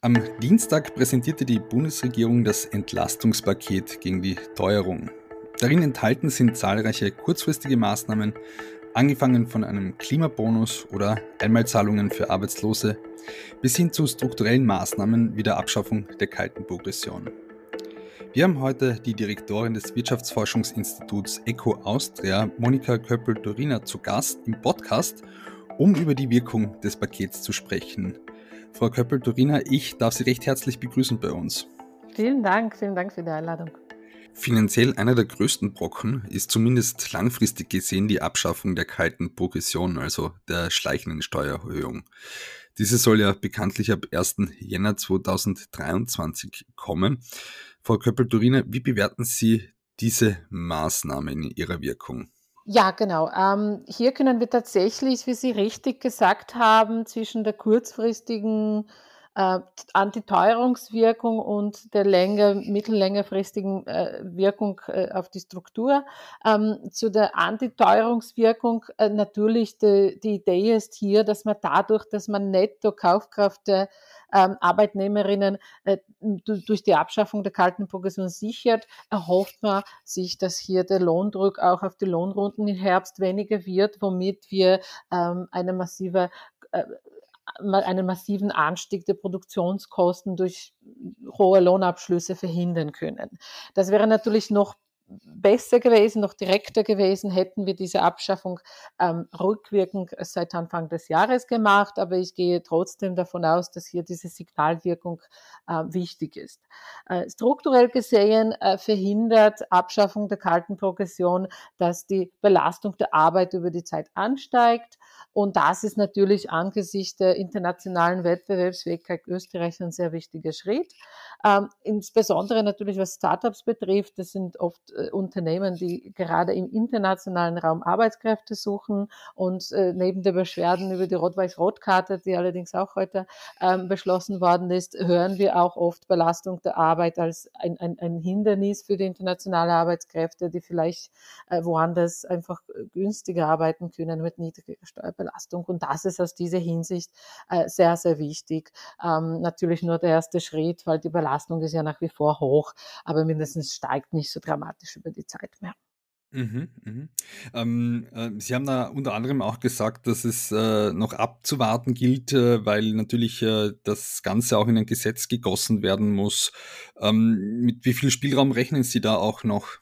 Am Dienstag präsentierte die Bundesregierung das Entlastungspaket gegen die Teuerung. Darin enthalten sind zahlreiche kurzfristige Maßnahmen, angefangen von einem Klimabonus oder Einmalzahlungen für Arbeitslose bis hin zu strukturellen Maßnahmen wie der Abschaffung der kalten Progression. Wir haben heute die Direktorin des Wirtschaftsforschungsinstituts ECO Austria, Monika Köppel-Dorina, zu Gast im Podcast, um über die Wirkung des Pakets zu sprechen. Frau Köppel-Dorina, ich darf Sie recht herzlich begrüßen bei uns. Vielen Dank, vielen Dank für die Einladung. Finanziell einer der größten Brocken ist zumindest langfristig gesehen die Abschaffung der kalten Progression, also der schleichenden Steuererhöhung. Diese soll ja bekanntlich ab 1. Jänner 2023 kommen. Frau Köppel-Dorina, wie bewerten Sie diese Maßnahme in ihrer Wirkung? Ja, genau. Ähm, hier können wir tatsächlich, wie Sie richtig gesagt haben, zwischen der kurzfristigen äh, Antiteuerungswirkung und der länger, mittellängerfristigen äh, Wirkung äh, auf die Struktur. Ähm, zu der Antiteuerungswirkung äh, natürlich die, die Idee ist hier, dass man dadurch, dass man netto Kaufkraft der ähm, Arbeitnehmerinnen äh, durch die Abschaffung der kalten Progression sichert, erhofft man sich, dass hier der Lohndruck auch auf die Lohnrunden im Herbst weniger wird, womit wir ähm, eine massive äh, einen massiven Anstieg der Produktionskosten durch hohe Lohnabschlüsse verhindern können. Das wäre natürlich noch besser gewesen, noch direkter gewesen, hätten wir diese Abschaffung ähm, rückwirkend seit Anfang des Jahres gemacht. Aber ich gehe trotzdem davon aus, dass hier diese Signalwirkung äh, wichtig ist. Äh, strukturell gesehen äh, verhindert Abschaffung der kalten Progression, dass die Belastung der Arbeit über die Zeit ansteigt. Und das ist natürlich angesichts der internationalen Wettbewerbsfähigkeit Österreichs ein sehr wichtiger Schritt. Ähm, insbesondere natürlich was Startups betrifft. Das sind oft äh, Unternehmen, die gerade im internationalen Raum Arbeitskräfte suchen und äh, neben der Beschwerden über die Rot-Weiß-Rot-Karte, die allerdings auch heute ähm, beschlossen worden ist, hören wir auch oft Belastung der Arbeit als ein, ein, ein Hindernis für die internationale Arbeitskräfte, die vielleicht äh, woanders einfach günstiger arbeiten können mit niedriger Steuerbelastung. Und das ist aus dieser Hinsicht äh, sehr, sehr wichtig. Ähm, natürlich nur der erste Schritt, weil die Belastung ist ja nach wie vor hoch, aber mindestens steigt nicht so dramatisch über die Zeit mehr. Mhm, mhm. Ähm, äh, Sie haben da unter anderem auch gesagt, dass es äh, noch abzuwarten gilt, äh, weil natürlich äh, das Ganze auch in ein Gesetz gegossen werden muss. Ähm, mit wie viel Spielraum rechnen Sie da auch noch?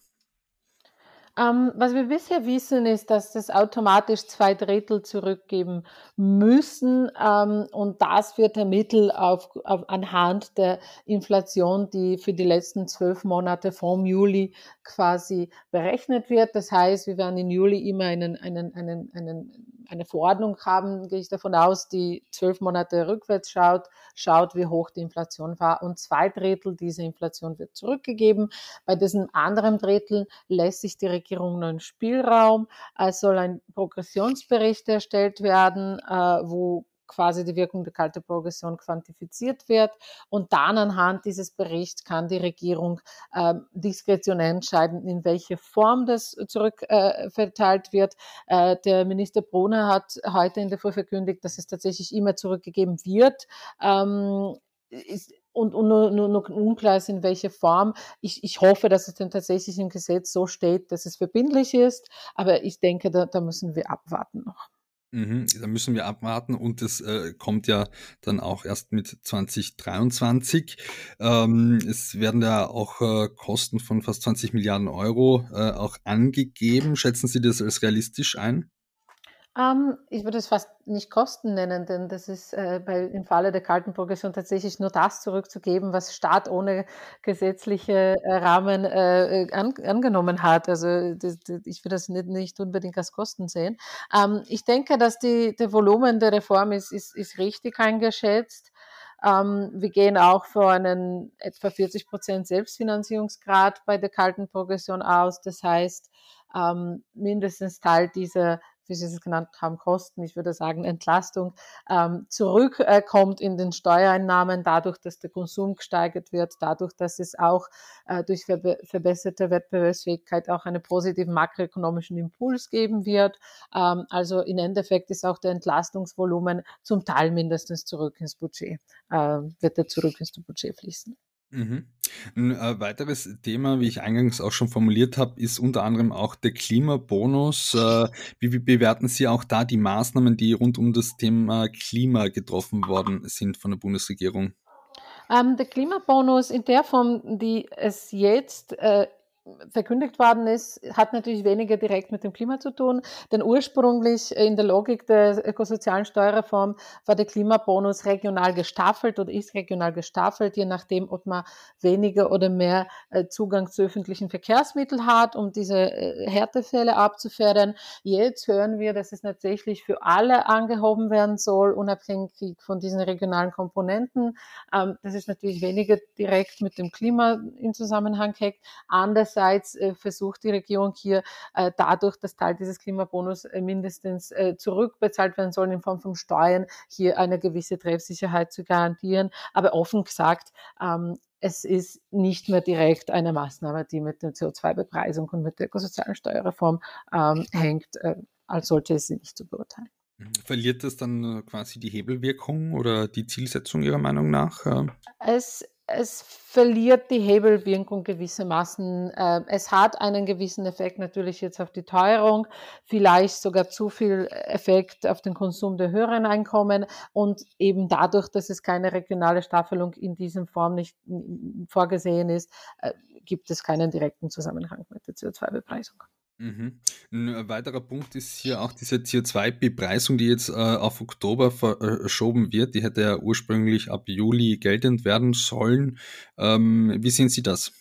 Ähm, was wir bisher wissen, ist, dass das automatisch zwei Drittel zurückgeben müssen. Ähm, und das wird ermittelt auf, auf, anhand der Inflation, die für die letzten zwölf Monate vom Juli quasi berechnet wird. Das heißt, wir werden im Juli immer einen, einen, einen, einen eine Verordnung haben, gehe ich davon aus, die zwölf Monate rückwärts schaut, schaut, wie hoch die Inflation war und zwei Drittel dieser Inflation wird zurückgegeben. Bei diesem anderen Drittel lässt sich die neuen Spielraum. Es soll ein Progressionsbericht erstellt werden, äh, wo quasi die Wirkung der kalten Progression quantifiziert wird. Und dann anhand dieses Berichts kann die Regierung äh, diskretionär entscheiden, in welche Form das zurückverteilt äh, wird. Äh, der Minister Brunner hat heute in der Früh verkündigt, dass es tatsächlich immer zurückgegeben wird. Ähm, ist, und, und nur, nur, nur unklar ist, in welcher Form. Ich, ich hoffe, dass es dann tatsächlich im Gesetz so steht, dass es verbindlich ist. Aber ich denke, da, da müssen wir abwarten noch. Mhm, da müssen wir abwarten und es äh, kommt ja dann auch erst mit 2023. Ähm, es werden da auch äh, Kosten von fast 20 Milliarden Euro äh, auch angegeben. Schätzen Sie das als realistisch ein? Ähm, ich würde es fast nicht Kosten nennen, denn das ist äh, bei, im Falle der kalten Progression tatsächlich nur das zurückzugeben, was Staat ohne gesetzliche äh, Rahmen äh, äh an, angenommen hat. Also das, das, ich würde das nicht, nicht, unbedingt als Kosten sehen. Ähm, ich denke, dass die, der Volumen der Reform ist, ist, ist richtig eingeschätzt. Ähm, wir gehen auch vor einen etwa 40 Prozent Selbstfinanzierungsgrad bei der kalten Progression aus. Das heißt, ähm, mindestens Teil dieser wie Sie es genannt haben, Kosten, ich würde sagen Entlastung, ähm, zurückkommt in den Steuereinnahmen, dadurch, dass der Konsum gesteigert wird, dadurch, dass es auch äh, durch verbe verbesserte Wettbewerbsfähigkeit auch einen positiven makroökonomischen Impuls geben wird. Ähm, also im Endeffekt ist auch der Entlastungsvolumen zum Teil mindestens zurück ins Budget, äh, wird er zurück ins Budget fließen. Mhm. Ein äh, weiteres Thema, wie ich eingangs auch schon formuliert habe, ist unter anderem auch der Klimabonus. Äh, wie, wie bewerten Sie auch da die Maßnahmen, die rund um das Thema Klima getroffen worden sind von der Bundesregierung? Ähm, der Klimabonus in der Form, die es jetzt äh, verkündigt worden ist, hat natürlich weniger direkt mit dem Klima zu tun, denn ursprünglich in der Logik der ökosozialen Steuerreform war der Klimabonus regional gestaffelt oder ist regional gestaffelt, je nachdem, ob man weniger oder mehr äh, Zugang zu öffentlichen Verkehrsmitteln hat, um diese äh, Härtefälle abzufedern. Jetzt hören wir, dass es tatsächlich für alle angehoben werden soll, unabhängig von diesen regionalen Komponenten. Ähm, das ist natürlich weniger direkt mit dem Klima in Zusammenhang hängt. Anders Andererseits äh, versucht die Regierung hier äh, dadurch, dass Teil dieses Klimabonus äh, mindestens zurückbezahlt werden soll in Form von Steuern, hier eine gewisse Treffsicherheit zu garantieren. Aber offen gesagt, ähm, es ist nicht mehr direkt eine Maßnahme, die mit der CO2-Bepreisung und mit der ökosozialen Steuerreform ähm, hängt, als sollte es sie nicht zu beurteilen. Mhm. Verliert das dann quasi die Hebelwirkung oder die Zielsetzung Ihrer Meinung nach? Es es verliert die Hebelwirkung gewissermaßen. Äh, es hat einen gewissen Effekt natürlich jetzt auf die Teuerung, vielleicht sogar zu viel Effekt auf den Konsum der höheren Einkommen und eben dadurch, dass es keine regionale Staffelung in diesem Form nicht vorgesehen ist, äh, gibt es keinen direkten Zusammenhang mit der CO2-Bepreisung. Mhm. Ein weiterer Punkt ist hier auch diese CO2-Bepreisung, die jetzt äh, auf Oktober verschoben wird. Die hätte ja ursprünglich ab Juli geltend werden sollen. Ähm, wie sehen Sie das?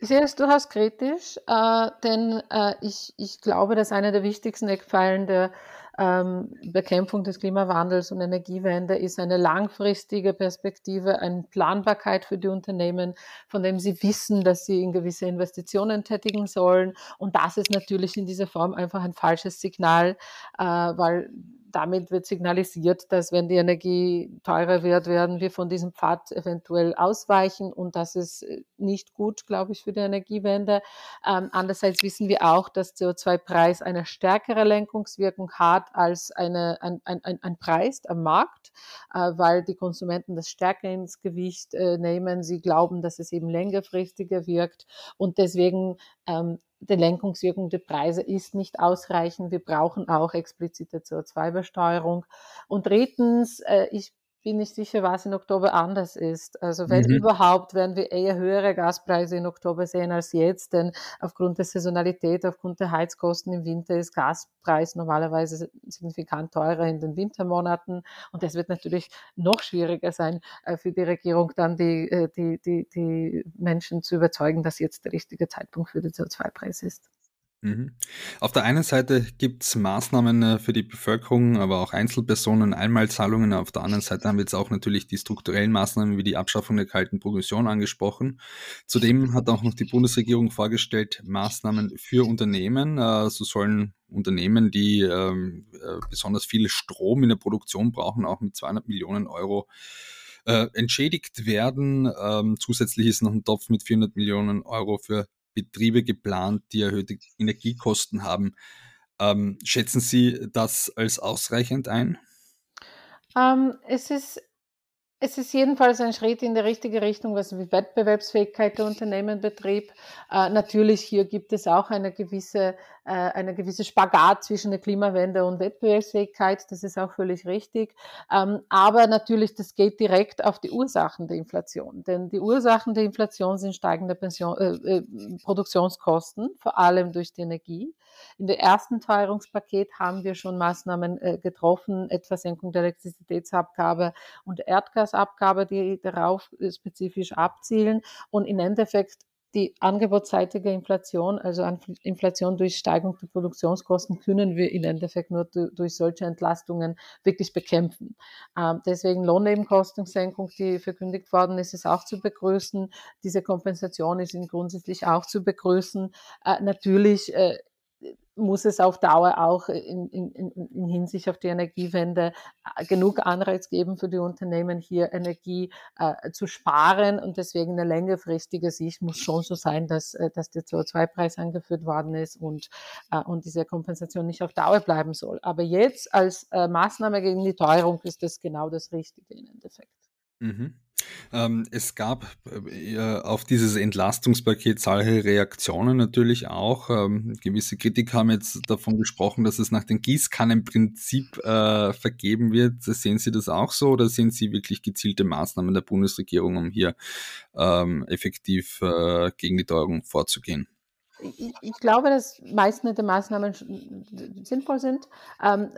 Ich sehe es durchaus kritisch, äh, denn äh, ich, ich glaube, dass einer der wichtigsten Eckpfeilen der ähm, Bekämpfung des Klimawandels und Energiewende ist eine langfristige Perspektive, eine Planbarkeit für die Unternehmen, von dem sie wissen, dass sie in gewisse Investitionen tätigen sollen. Und das ist natürlich in dieser Form einfach ein falsches Signal, äh, weil damit wird signalisiert, dass wenn die Energie teurer wird, werden wir von diesem Pfad eventuell ausweichen und das ist äh, nicht gut, glaube ich, für die Energiewende. Ähm, andererseits wissen wir auch, dass CO2-Preis eine stärkere Lenkungswirkung hat als eine, ein, ein, ein Preis am Markt, äh, weil die Konsumenten das stärker ins Gewicht äh, nehmen. Sie glauben, dass es eben längerfristiger wirkt und deswegen ähm, die Lenkungswirkung der Preise ist nicht ausreichend. Wir brauchen auch explizite CO2-Besteuerung. Und drittens, äh, ich bin nicht sicher, was in Oktober anders ist. Also wenn mhm. überhaupt, werden wir eher höhere Gaspreise in Oktober sehen als jetzt, denn aufgrund der Saisonalität, aufgrund der Heizkosten im Winter ist Gaspreis normalerweise signifikant teurer in den Wintermonaten und das wird natürlich noch schwieriger sein äh, für die Regierung, dann die, äh, die, die, die Menschen zu überzeugen, dass jetzt der richtige Zeitpunkt für den CO2-Preis ist. Mhm. Auf der einen Seite gibt es Maßnahmen äh, für die Bevölkerung, aber auch Einzelpersonen, Einmalzahlungen. Auf der anderen Seite haben wir jetzt auch natürlich die strukturellen Maßnahmen wie die Abschaffung der kalten Progression angesprochen. Zudem hat auch noch die Bundesregierung vorgestellt Maßnahmen für Unternehmen. Äh, so sollen Unternehmen, die ähm, äh, besonders viel Strom in der Produktion brauchen, auch mit 200 Millionen Euro entschädigt werden. Ähm, zusätzlich ist noch ein Topf mit 400 Millionen Euro für Betriebe geplant, die erhöhte Energiekosten haben. Ähm, schätzen Sie das als ausreichend ein? Ähm, es ist es ist jedenfalls ein Schritt in die richtige Richtung, was die Wettbewerbsfähigkeit der Unternehmen betrifft. Äh, natürlich hier gibt es auch eine gewisse, äh, eine gewisse Spagat zwischen der Klimawende und Wettbewerbsfähigkeit. Das ist auch völlig richtig. Ähm, aber natürlich, das geht direkt auf die Ursachen der Inflation. Denn die Ursachen der Inflation sind steigende Pension, äh, äh Produktionskosten, vor allem durch die Energie. In der ersten Teuerungspaket haben wir schon Maßnahmen äh, getroffen, etwa Senkung der Elektrizitätsabgabe und Erdgasabgabe, die darauf äh, spezifisch abzielen. Und im Endeffekt die angebotsseitige Inflation, also Inflation durch Steigung der Produktionskosten, können wir im Endeffekt nur durch solche Entlastungen wirklich bekämpfen. Ähm, deswegen Lohnnebenkostensenkung, die verkündigt worden ist, ist auch zu begrüßen. Diese Kompensation ist grundsätzlich auch zu begrüßen. Äh, natürlich muss es auf Dauer auch in, in, in, Hinsicht auf die Energiewende äh, genug Anreiz geben für die Unternehmen, hier Energie äh, zu sparen. Und deswegen eine längerfristige Sicht muss schon so sein, dass, äh, dass der CO2-Preis angeführt worden ist und, äh, und diese Kompensation nicht auf Dauer bleiben soll. Aber jetzt als äh, Maßnahme gegen die Teuerung ist das genau das Richtige im Endeffekt. Mhm. Ähm, es gab äh, auf dieses Entlastungspaket zahlreiche Reaktionen natürlich auch. Ähm, gewisse Kritiker haben jetzt davon gesprochen, dass es nach dem Gießkannenprinzip äh, vergeben wird. Sehen Sie das auch so oder sehen Sie wirklich gezielte Maßnahmen der Bundesregierung, um hier ähm, effektiv äh, gegen die Teuerung vorzugehen? Ich, ich, glaube, dass meistens die Maßnahmen sinnvoll sind. Ähm,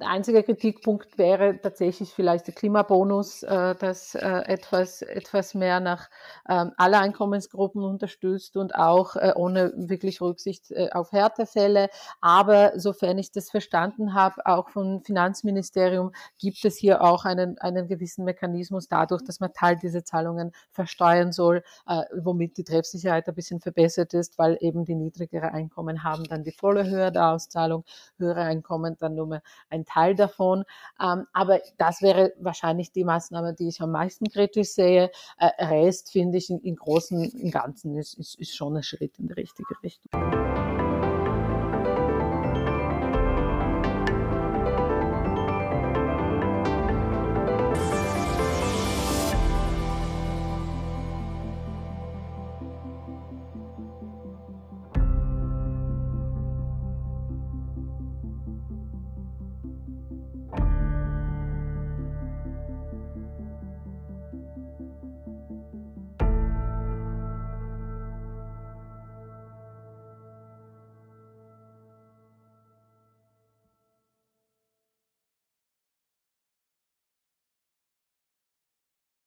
der einzige Kritikpunkt wäre tatsächlich vielleicht der Klimabonus, äh, das äh, etwas, etwas mehr nach ähm, alle Einkommensgruppen unterstützt und auch äh, ohne wirklich Rücksicht äh, auf Härtefälle. Aber sofern ich das verstanden habe, auch vom Finanzministerium gibt es hier auch einen, einen gewissen Mechanismus dadurch, dass man Teil dieser Zahlungen versteuern soll, äh, womit die Treffsicherheit ein bisschen verbessert ist, weil eben eben die niedrigere Einkommen haben dann die volle Höhe der Auszahlung, höhere Einkommen dann nur mehr ein Teil davon. Ähm, aber das wäre wahrscheinlich die Maßnahme, die ich am meisten kritisch sehe. Äh, Rest finde ich in, in Großen, im Ganzen ist, ist, ist schon ein Schritt in die richtige Richtung.